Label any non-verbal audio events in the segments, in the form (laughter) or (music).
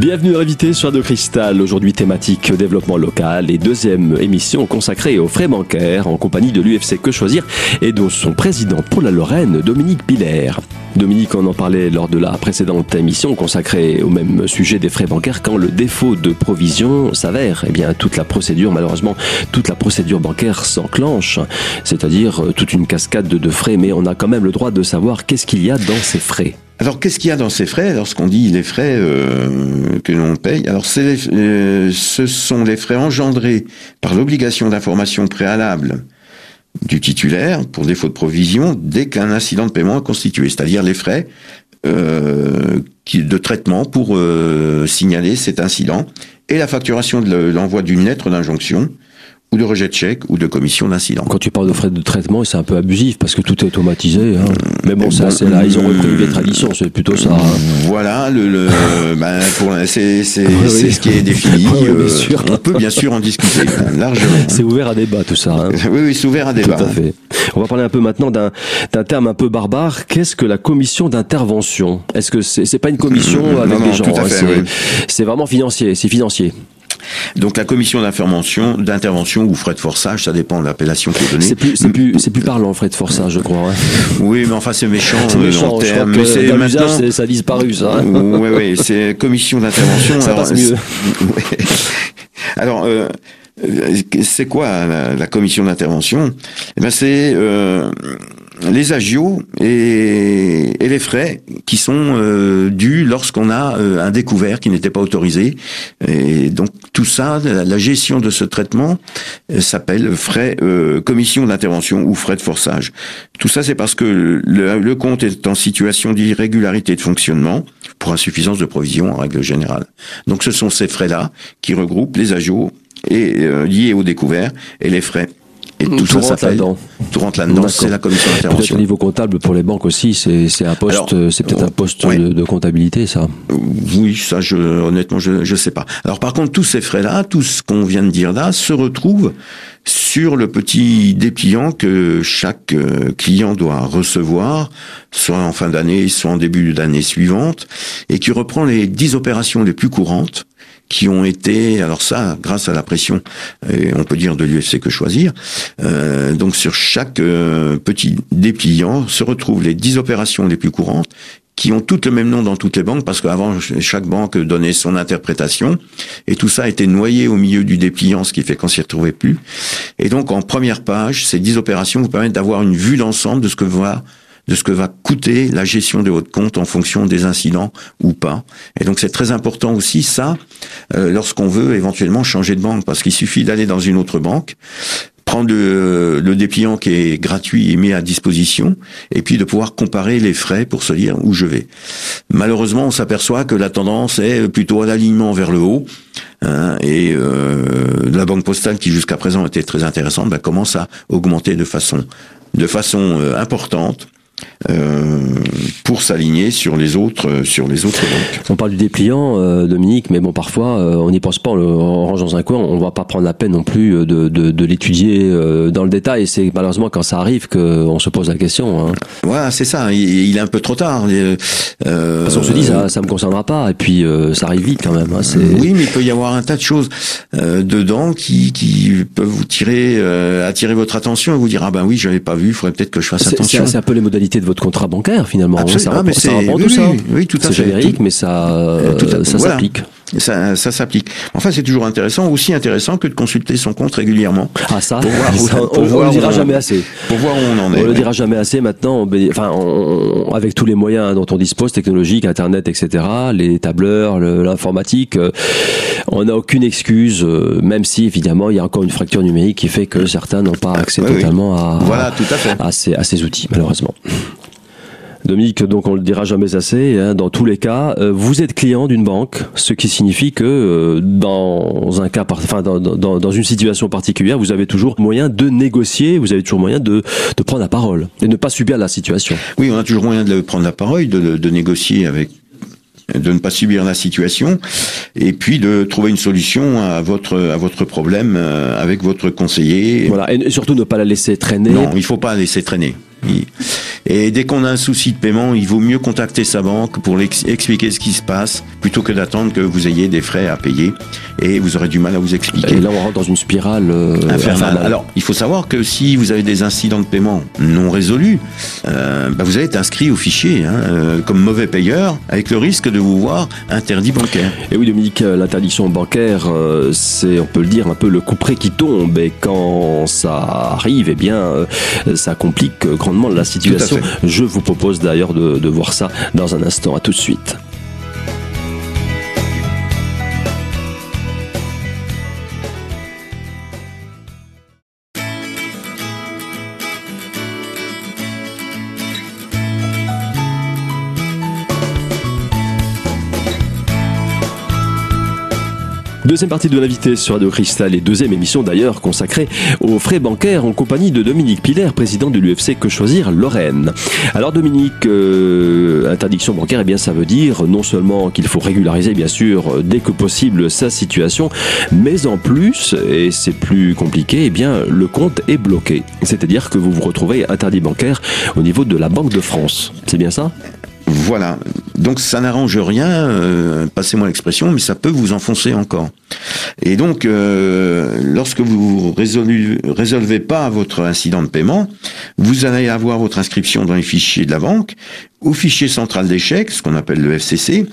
Bienvenue invité sur de Cristal, aujourd'hui thématique développement local et deuxième émission consacrée aux frais bancaires en compagnie de l'UFC Que Choisir et de son président pour la Lorraine, Dominique Piller. Dominique, on en parlait lors de la précédente émission consacrée au même sujet des frais bancaires. Quand le défaut de provision s'avère, eh bien toute la procédure, malheureusement, toute la procédure bancaire s'enclenche, c'est-à-dire euh, toute une cascade de frais. Mais on a quand même le droit de savoir qu'est-ce qu'il y a dans ces frais. Alors, qu'est-ce qu'il y a dans ces frais Lorsqu'on dit les frais euh, que l'on paye, alors euh, ce sont les frais engendrés par l'obligation d'information préalable du titulaire pour défaut de provision dès qu'un incident de paiement est constitué, c'est-à-dire les frais euh, de traitement pour signaler cet incident et la facturation de l'envoi d'une lettre d'injonction ou de rejet de chèque ou de commission d'incident. Quand tu parles de frais de traitement, c'est un peu abusif parce que tout est automatisé. Hein. Mais bon, ça, c'est là, ils ont repris les traditions, c'est plutôt ça. Hein. Voilà, le, le (laughs) ben, c'est c'est c'est ce qui est défini. (laughs) Oui, euh, sûr. On peut bien sûr en discuter largement. C'est ouvert à débat tout ça. Hein. (laughs) Oui, oui, c'est ouvert à débat. Tout à fait. On va parler un peu maintenant d'un d'un terme un peu barbare. Qu'est-ce que la commission d'intervention? Est-ce que c'est c'est pas une commission avec des gens C'est vraiment financier, c'est financier. Donc la commission d'intervention, d'intervention ou frais de forçage, ça dépend de l'appellation qui est donnée. C'est plus, c'est plus, c'est plus parlant frais de forçage, je crois. Oui, mais enfin c'est méchant. C'est euh, méchant. Je crois mais c'est maintenant, ça a disparu ça. Hein. Oui, oui, c'est commission d'intervention. ça passe mieux. (laughs) Alors. Euh, c'est quoi la, la commission d'intervention? Eh ben c'est euh, les agios et, les frais qui sont euh, dus lorsqu'on a euh, un découvert qui n'était pas autorisé. Et donc tout ça, la, gestion de ce traitement euh, s'appelle frais commission d'intervention ou frais de forçage. Tout ça, c'est parce que le, le, compte est en situation d'irrégularité de fonctionnement pour insuffisance de provision en règle générale. Donc ce sont ces frais-là qui regroupent les agios et liés au découvert et les frais et tout, ça là-dedans. Tout rentre là-dedans, c'est la commission d'intervention. Peut-être au niveau comptable pour les banques aussi, c'est un poste, c'est peut-être un poste de, comptabilité, ça. Oui, ça, je, honnêtement, je, je sais pas. Alors par contre, tous ces frais-là, tout ce qu'on vient de dire là, se retrouve sur le petit dépliant que chaque euh, client doit recevoir, soit en fin d'année, soit en début d'année suivante, et qui reprend les dix opérations les plus courantes qui ont été, alors ça, grâce à la pression, et on peut dire de l'UFC que choisir. Euh, donc sur chaque euh, petit dépliant se retrouvent les 10 opérations les plus courantes qui ont toutes le même nom dans toutes les banques parce qu'avant chaque banque donnait son interprétation et tout ça a été noyé au milieu du dépliant ce qui fait qu'on s'y retrouvait plus et donc en première page ces 10 opérations vous permettent d'avoir une vue d'ensemble de ce que va de ce que va coûter la gestion de votre compte en fonction des incidents ou pas. Et donc c'est très important aussi ça euh, lorsqu'on veut éventuellement changer de banque, parce qu'il suffit d'aller dans une autre banque, prendre le, dépliant qui est gratuit et mis à disposition, et puis de pouvoir comparer les frais pour se dire où je vais. Malheureusement, on s'aperçoit que la tendance est plutôt à l'alignement vers le haut, hein, et euh, la banque postale qui jusqu'à présent était très intéressante, ben, commence à augmenter de façon de façon euh, importante. Euh, pour s'aligner sur les autres euh, sur les autres banques. On parle du dépliant, euh, Dominique, mais bon, parfois on n'y pense pas, on le range dans un coin, on va pas prendre la peine non plus de, de, de l'étudier dans le détail. C'est malheureusement quand ça arrive qu'on se pose la question. Hein. Voilà, c'est ça. Il, est un peu trop tard. Euh, Parce qu'on se dit ça, ça me concernera pas, et puis ça arrive vite quand même. Hein, oui, mais il peut y avoir un tas de choses dedans qui, qui peuvent vous tirer, attirer votre attention et vous dire ah ben oui, je l'avais pas vu, il faudrait peut-être que je fasse attention. C'est un peu les modalités de votre contrat bancaire finalement. Absolument. Ça, mais ça oui, tout ça. Oui, tout à fait. C'est générique, mais ça, ça s'applique. Ça, ça s'applique. Enfin, c'est toujours intéressant, aussi intéressant que de consulter son compte régulièrement. Ah ça, pour voir, (laughs) ça on, ne le dira jamais assez. Pour voir où on en est. On le dira jamais assez. Maintenant, enfin, avec tous les moyens dont on dispose, technologiques, Internet, etc., les tableurs, l'informatique, euh, on n'a aucune excuse, euh, même si évidemment il y a encore une fracture numérique qui fait que certains n'ont pas accès totalement À, voilà, tout à, fait. à, ces, à ces outils, malheureusement. Dominique, donc on le dira jamais assez, hein, dans tous les cas, euh, vous êtes client d'une banque, ce qui signifie que euh, dans un cas, enfin dans, dans, dans, une situation particulière, vous avez toujours moyen de négocier, vous avez toujours moyen de, de prendre la parole et ne pas subir la situation. Oui, on a toujours moyen de prendre la parole, de, de négocier avec de ne pas subir la situation et puis de trouver une solution à votre à votre problème euh, avec votre conseiller. Voilà et surtout ne pas la laisser traîner. Non, il faut pas la laisser traîner. Et dès qu'on a un souci de paiement, il vaut mieux contacter sa banque pour expliquer ce qui se passe, plutôt que d'attendre que vous ayez des frais à payer. Et vous aurez du mal à vous expliquer. Et là, on rentre dans une spirale euh, infernale. Alors, il faut savoir que si vous avez des incidents de paiement non résolus, euh, bah, vous allez être inscrit au fichier hein, euh, comme mauvais payeur, avec le risque de vous voir interdit bancaire. Et oui, Dominique, l'interdiction bancaire, euh, c'est, on peut le dire, un peu le couperet qui tombe. Et quand ça arrive, eh bien, euh, ça complique grandement la situation. Je vous propose d'ailleurs de, de voir ça dans un instant. À tout de suite. Deuxième partie de l'invité sur Radio Cristal et deuxième émission d'ailleurs consacrée aux frais bancaires en compagnie de Dominique Piller, président de l'UFC Que Choisir Lorraine. Alors Dominique, euh, interdiction bancaire, eh bien ça veut dire non seulement qu'il faut régulariser bien sûr dès que possible sa situation, mais en plus, et c'est plus compliqué, eh bien le compte est bloqué. C'est-à-dire que vous vous retrouvez interdit bancaire au niveau de la Banque de France. C'est bien ça? Voilà. Donc ça n'arrange rien, euh, passez-moi l'expression, mais ça peut vous enfoncer encore. Et donc, euh, lorsque vous résolvez, résolvez pas votre incident de paiement, vous allez avoir votre inscription dans les fichiers de la banque, au fichier central d'échecs, ce qu'on appelle le FCC,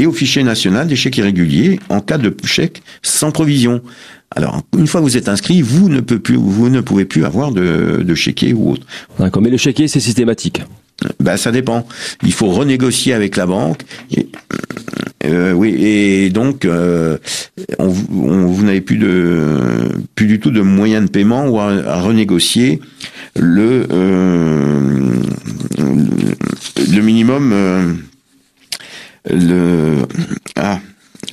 et au fichier national chèques irréguliers en cas de chèque sans provision. Alors, une fois que vous êtes inscrit, vous ne, pouvez plus, vous ne pouvez plus avoir de, de chéquier ou autre. D'accord, mais le chéquier, c'est systématique ben, ça dépend. Il faut renégocier avec la banque. Et, euh, oui, et donc euh, on, vous n'avez plus de plus du tout de moyens de paiement ou à, renégocier le euh, le minimum euh, le ah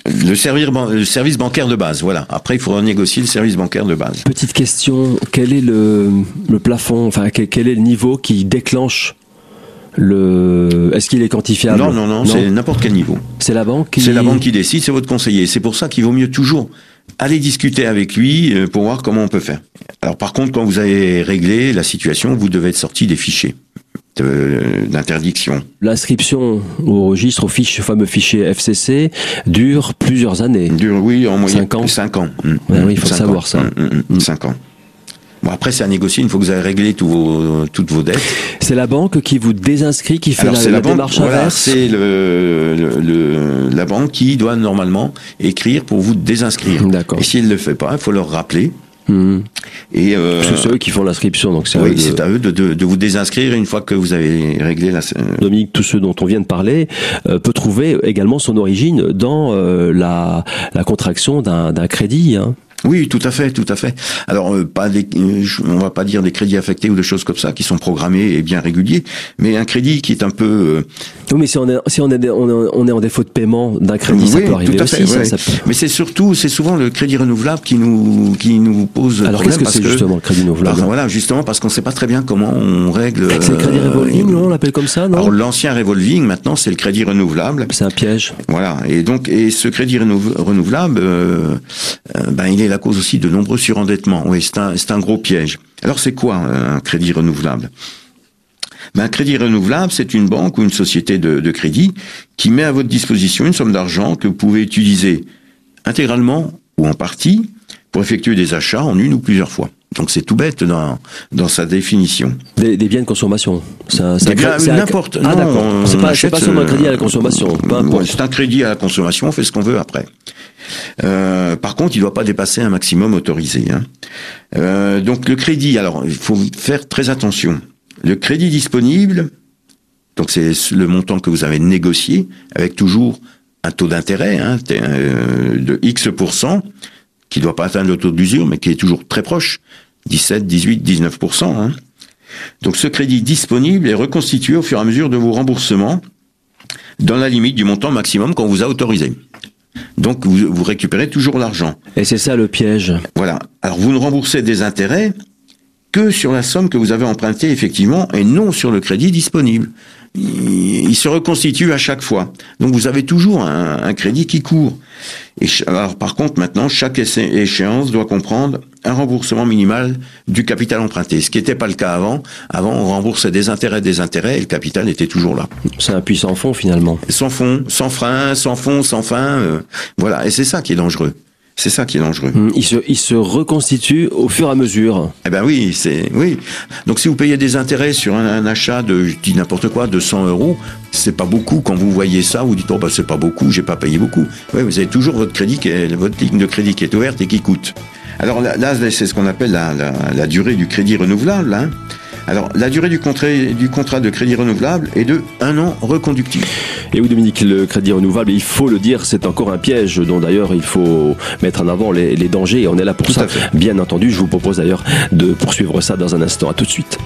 le service bancaire de base, voilà. Après, il faut renégocier le service bancaire de base. Petite question, quel est le, le plafond, enfin, quel est le niveau qui déclenche le... Est-ce qu'il est quantifiable? Non, non, non, c'est n'importe quel niveau. C'est la banque qui... C'est la banque qui décide, c'est votre conseiller. C'est pour ça qu'il vaut mieux toujours aller discuter avec lui euh, pour voir comment on peut faire. Alors par contre, quand vous avez réglé la situation, vous devez être sorti des fichiers d'interdiction. L'inscription au registre, au, fiche, fameux fichier FCC, dure plusieurs années. Dure, oui, en moyenne. Cinq ans. Cinq ans. oui, il faut savoir ça. Mmh, mmh, cinq ans. Bon, après, c'est à négocier une fois que vous avez réglé vos, toutes vos dettes. C'est la banque qui vous désinscrit, qui fait la, la, démarche inverse C'est le, le, la banque qui doit normalement écrire pour vous désinscrire. D'accord. Et si elle ne le fait pas, il faut leur rappeler. Mmh. Et euh, c'est eux qui font l'inscription, donc c'est oui, à eux de, de, de, vous désinscrire une fois que vous avez réglé la. Dominique, tous ceux dont on vient de parler euh, peut trouver également son origine dans euh, la, la contraction d'un crédit. Hein. Oui, tout à fait, tout à fait. Alors, euh, pas des, euh, on va pas dire des crédits affectés ou des choses comme ça qui sont programmés et bien réguliers, mais un crédit qui est un peu. Euh, oui, mais si on est si on est on est en défaut de paiement d'un crédit, ça peut arriver tout à aussi. Ça, Mais c'est surtout, c'est souvent le crédit renouvelable qui nous qui nous pose. Alors qu'est-ce que c'est justement le crédit renouvelable Voilà, justement parce qu'on sait pas très bien comment on règle. C'est le crédit revolving, non On l'appelle comme ça, non Alors l'ancien revolving, maintenant c'est le crédit renouvelable. C'est un piège. Voilà, et donc et ce crédit renouvelable, ben il est la cause aussi de nombreux surendettements. Oui, c'est un, gros piège. Alors c'est quoi un crédit renouvelable? Ben, un crédit renouvelable, c'est une banque ou une société de, crédit qui met à votre disposition une somme d'argent que vous pouvez utiliser intégralement ou en partie pour effectuer des achats en une ou plusieurs fois. Donc c'est tout bête dans, dans sa définition. Des, des biens de consommation. C'est n'importe. Ah d'accord. C'est pas, pas seulement un crédit à la consommation. c'est un crédit à la consommation. On fait ce qu'on veut après. Euh, par contre, il ne doit pas dépasser un maximum autorisé. Hein. Euh, donc le crédit, alors il faut faire très attention. Le crédit disponible, donc c'est le montant que vous avez négocié, avec toujours un taux d'intérêt hein, euh, de X qui ne doit pas atteindre le taux d'usure, mais qui est toujours très proche, 17, 18, 19%. Hein. Donc ce crédit disponible est reconstitué au fur et à mesure de vos remboursements dans la limite du montant maximum qu'on vous a autorisé. Donc vous, vous récupérez toujours l'argent. Et c'est ça le piège. Voilà. Alors vous ne remboursez des intérêts que sur la somme que vous avez empruntée effectivement et non sur le crédit disponible. Il, se reconstitue à chaque fois. Donc vous avez toujours un, crédit qui court. Et alors par contre maintenant chaque échéance doit comprendre un remboursement minimal du capital emprunté, ce qui n'était pas le cas avant. Avant on remboursait des intérêts, des intérêts et le capital était toujours là. C'est un puissant fond finalement. Sans fond, sans frein, sans fond, sans fin. Euh, voilà et c'est ça qui est dangereux. C'est ça qui est dangereux. Hum, il, se, il se reconstitue au fur et à mesure. Eh ben oui, c'est oui. Donc si vous payez des intérêts sur un, achat de, je dis n'importe quoi, de 100 euros, c'est pas beaucoup. Quand vous voyez ça, vous dites oh bah c'est pas beaucoup, j'ai pas payé beaucoup. Oui, vous avez toujours votre crédit, qui est, votre ligne de crédit qui est ouverte et qui coûte. Alors là, c'est ce qu'on appelle la, la, la, durée du crédit renouvelable. Hein. Alors, la durée du contrat, du contrat de crédit renouvelable est de un an reconductible. Et oui, Dominique, le crédit renouvelable, il faut le dire, c'est encore un piège dont d'ailleurs il faut mettre en avant les, dangers et on est là pour ça. Bien entendu, je vous propose d'ailleurs de poursuivre ça dans un instant. À tout de suite.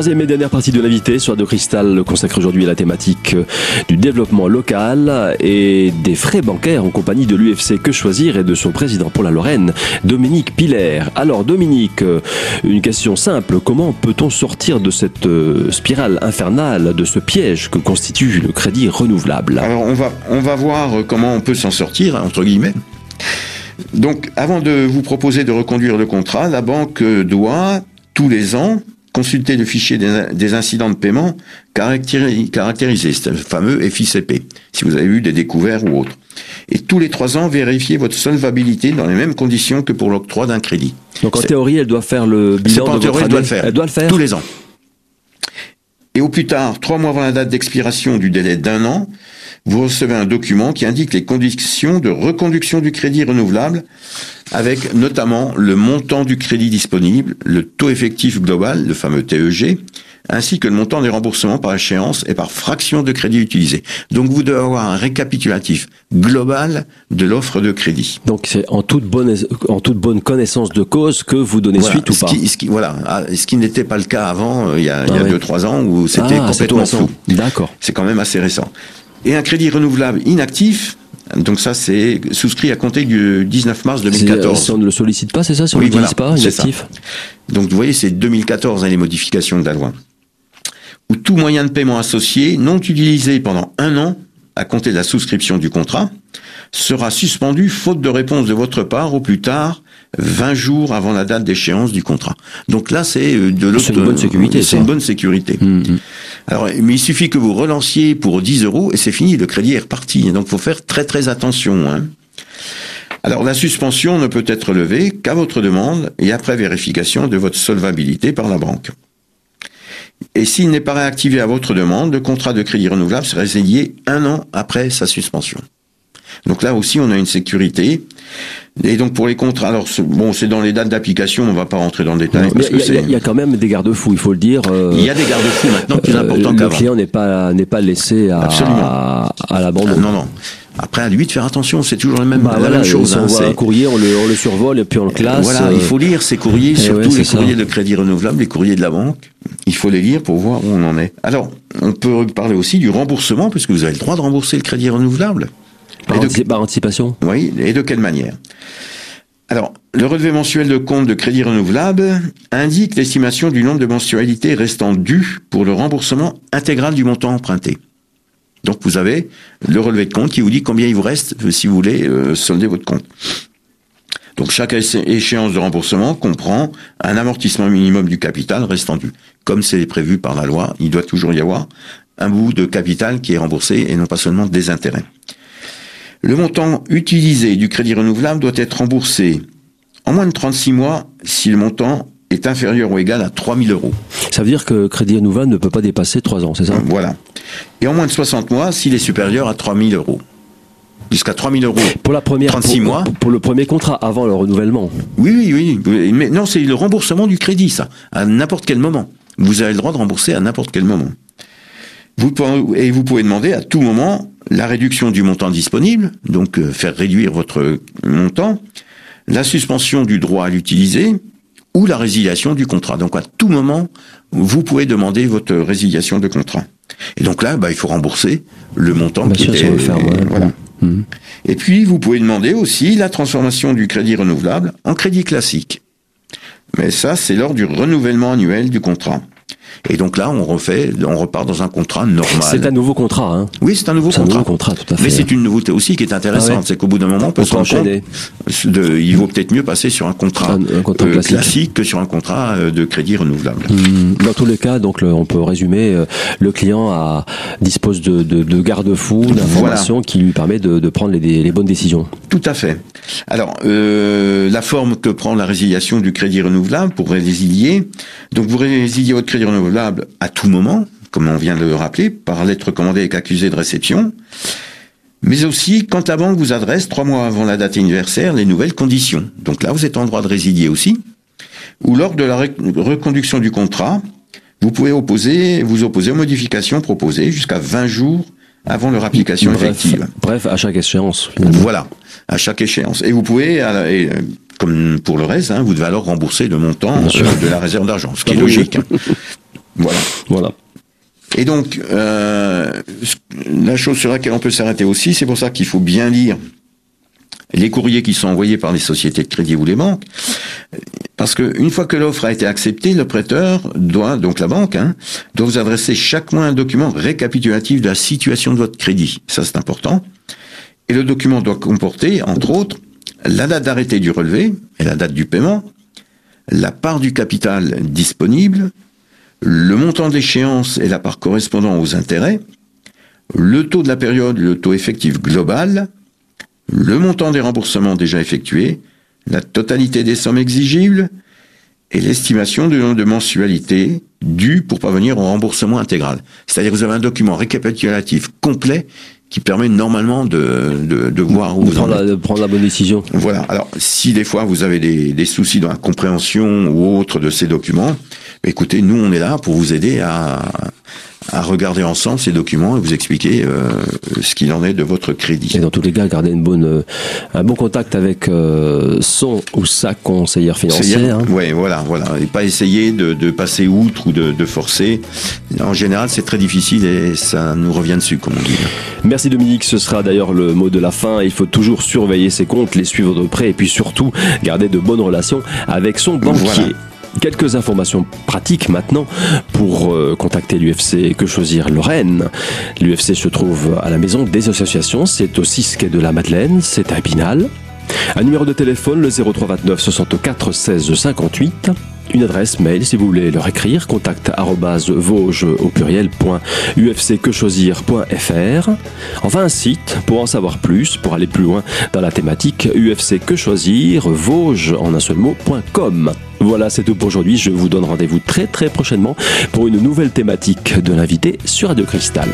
Troisième et dernière partie de l'invité sur de Cristal consacre aujourd'hui à la thématique euh, du développement local et des frais bancaires en compagnie de l'UFC Que Choisir et de son président pour la Lorraine, Dominique Piller. Alors Dominique, euh, une question simple, comment peut-on sortir de cette euh, spirale infernale, de ce piège que constitue le crédit renouvelable? Alors on va, on va voir comment on peut s'en sortir, entre guillemets. Donc, avant de vous proposer de reconduire le contrat, la banque doit, tous les ans, consulter le fichier des, incidents de paiement caractérisés, c'est le fameux FICP, si vous avez eu des découvertes ou autres. Et tous les trois ans, vérifier votre solvabilité dans les mêmes conditions que pour l'octroi d'un crédit. Donc en théorie, elle doit faire le bilan de en théorie, elle doit le faire. Elle doit le faire tous les ans. Et au plus tard, trois mois avant la date d'expiration du délai d'un an, vous recevez un document qui indique les conditions de reconduction du crédit renouvelable, avec notamment le montant du crédit disponible, le taux effectif global, le fameux TEG, ainsi que le montant des remboursements par échéance et par fraction de crédit utilisé. Donc vous devez avoir un récapitulatif global de l'offre de crédit. Donc c'est en toute bonne en toute bonne connaissance de cause que vous donnez suite ou pas. Ce qui, voilà, ah, ce qui n'était pas le cas avant, euh, il y a, il y a ah deux trois ans où c'était ah, complètement flou. D'accord. C'est quand même assez récent. Et un crédit renouvelable inactif, donc ça, c'est souscrit à compter du 19 mars 2014. Si on ne le sollicite pas, c'est ça Si on ne le pas, inactif Donc vous voyez, c'est 2014 hein, les modifications de la loi. Ou tout moyen de paiement associé non utilisé pendant un an à compter de la souscription du contrat sera suspendu faute de réponse de votre part au plus tard 20 jours avant la date d'échéance du contrat. Donc là, c'est euh, de l'autre. C'est une bonne sécurité. C'est une bonne sécurité. Mmh, mmh. Alors, mais il suffit que vous relanciez pour 10 euros et c'est fini, le crédit est reparti. Donc, faut faire très très attention. Hein. Alors, la suspension ne peut être levée qu'à votre demande et après vérification de votre solvabilité par la banque. Et s'il n'est pas réactivé à votre demande, le contrat de crédit renouvelable sera résilié un an après sa suspension. Donc là aussi, on a une sécurité. Et donc pour les contrats, alors bon, c'est dans les dates d'application, on va pas rentrer dans le détail. Il y, a quand même des garde-fous, il faut le dire. Euh, il y a des garde-fous maintenant plus euh, importants qu'avant. Le client n'est pas n'est pas laissé à à, à l'abandon. non non. Après, à lui de faire attention, c'est toujours la même, bah, la même chose. Hein, on voit un courrier, on le, on le, survole et puis on le classe. Voilà, il faut lire ces courriers, eh surtout les courriers de crédit renouvelable, les courriers de la banque. Il faut les lire pour voir où on en est. Alors, on peut parler aussi du remboursement, puisque vous avez le droit de rembourser le crédit renouvelable. Par, anticipation Oui, et de quelle manière? Alors, le relevé mensuel de compte de crédit renouvelable indique l'estimation du nombre de mensualités restant dues pour le remboursement intégral du montant emprunté. Donc vous avez le relevé de compte qui vous dit combien il vous reste euh, si vous voulez euh, solder votre compte. Donc chaque échéance de remboursement comprend un amortissement minimum du capital restant dû. Comme c'est prévu par la loi, il doit toujours y avoir un bout de capital qui est remboursé et non pas seulement des intérêts. Le montant utilisé du crédit renouvelable doit être remboursé en moins de 36 mois si le montant est inférieur ou égal à 3000 euros. Ça veut dire que Crédit Renouvelable ne peut pas dépasser 3 ans, c'est ça? Voilà. Et en moins de 60 mois s'il est supérieur à 3000 euros. Jusqu'à 3000 euros. Pour la première, 36 mois. Pour le premier contrat, avant le renouvellement. Oui, oui, oui. Mais non, c'est le remboursement du crédit, ça. À n'importe quel moment. Vous avez le droit de rembourser à n'importe quel moment. Vous pouvez, et vous pouvez demander à tout moment la réduction du montant disponible, donc euh, faire réduire votre montant, la suspension du droit à l'utiliser ou la résiliation du contrat. Donc à tout moment, vous pouvez demander votre résiliation de contrat. Et donc là, bah, il faut rembourser le montant qui était. voilà. Mmh. Et puis, vous pouvez demander aussi la transformation du crédit renouvelable en crédit classique. Mais ça, c'est lors du renouvellement annuel du contrat. Et donc là, on refait, on repart dans un contrat normal. C'est un nouveau contrat, hein Oui, c'est un nouveau contrat. Un nouveau contrat, tout à fait. Mais c'est une nouveauté aussi qui est intéressante, ah c'est qu'au bout d'un moment, on peut se rendre compte, de, il vaut peut-être mieux passer sur un contrat, un, contrat euh, classique. que sur un contrat euh, de crédit renouvelable. Mmh. Dans tous les cas, donc on peut résumer, euh, le client a, dispose de, de, de garde-fous, d'informations qui lui permet de, de prendre les, les, bonnes décisions. Tout à fait. Alors, euh, la forme que prend la résiliation du crédit renouvelable pour résilier, donc vous résiliez votre crédit renouvelable à tout moment, comme on vient de le rappeler, par lettre commandée avec accusé de réception, mais aussi quand la banque vous adresse trois mois avant la date anniversaire les nouvelles conditions. Donc là, vous êtes en droit de résilier aussi. Ou lors de la reconduction du contrat, vous pouvez opposer, vous opposer aux modifications proposées jusqu'à 20 jours avant leur application effective. Bref, à chaque échéance. Voilà, à chaque échéance. Et vous pouvez, comme pour le reste, hein, vous devez alors rembourser le montant de la réserve d'argent, ce qui est logique. (laughs) Voilà. Voilà. Et donc, euh, la chose sur laquelle on peut s'arrêter aussi, c'est pour ça qu'il faut bien lire les courriers qui sont envoyés par les sociétés de crédit ou les banques, parce qu'une fois que l'offre a été acceptée, le prêteur doit, donc la banque, hein, doit vous adresser chaque mois un document récapitulatif de la situation de votre crédit. Ça, c'est important. Et le document doit comporter, entre autres, la date d'arrêté du relevé et la date du paiement, la part du capital disponible, le montant d'échéance et la part correspondant aux intérêts, le taux de la période, le taux effectif global, le montant des remboursements déjà effectués, la totalité des sommes exigibles et l'estimation du nombre de mensualités dues pour parvenir au remboursement intégral. C'est-à-dire que vous avez un document récapitulatif complet qui permet normalement de, de, voir où vous prendre, la, de prendre la bonne décision. Voilà. Alors, si des fois vous avez des, des soucis dans la compréhension ou autre de ces documents, écoutez, nous on est là pour vous aider à, à regarder ensemble ces documents et vous expliquer euh, ce qu'il en est de votre crédit. Et dans tous les cas, garder une bonne, euh, un bon contact avec euh, son ou sa conseillère financière. Hein. Oui, voilà, voilà, et pas essayer de, de passer outre ou de, de forcer. En général, c'est très difficile et ça nous revient dessus, comme on dit. Merci Dominique, ce sera d'ailleurs le mot de la fin. Il faut toujours surveiller ses comptes, les suivre de près et puis surtout garder de bonnes relations avec son banquier. Quelques informations pratiques maintenant pour euh, contacter l'UFC Que Choisir Lorraine. L'UFC se trouve à la maison des associations, c'est au 6 quai de la Madeleine, c'est à Épinal. Un numéro de téléphone, le 03 29 64 16 58 une adresse mail si vous voulez leur écrire, contact vosges au pluriel ufcquechoisir.fr. Enfin un site pour en savoir plus, pour aller plus loin dans la thématique UFC que choisir, Vosges en un seul mot.com. Voilà, c'est tout pour aujourd'hui. Je vous donne rendez-vous très très prochainement pour une nouvelle thématique de l'invité sur Radio Cristal.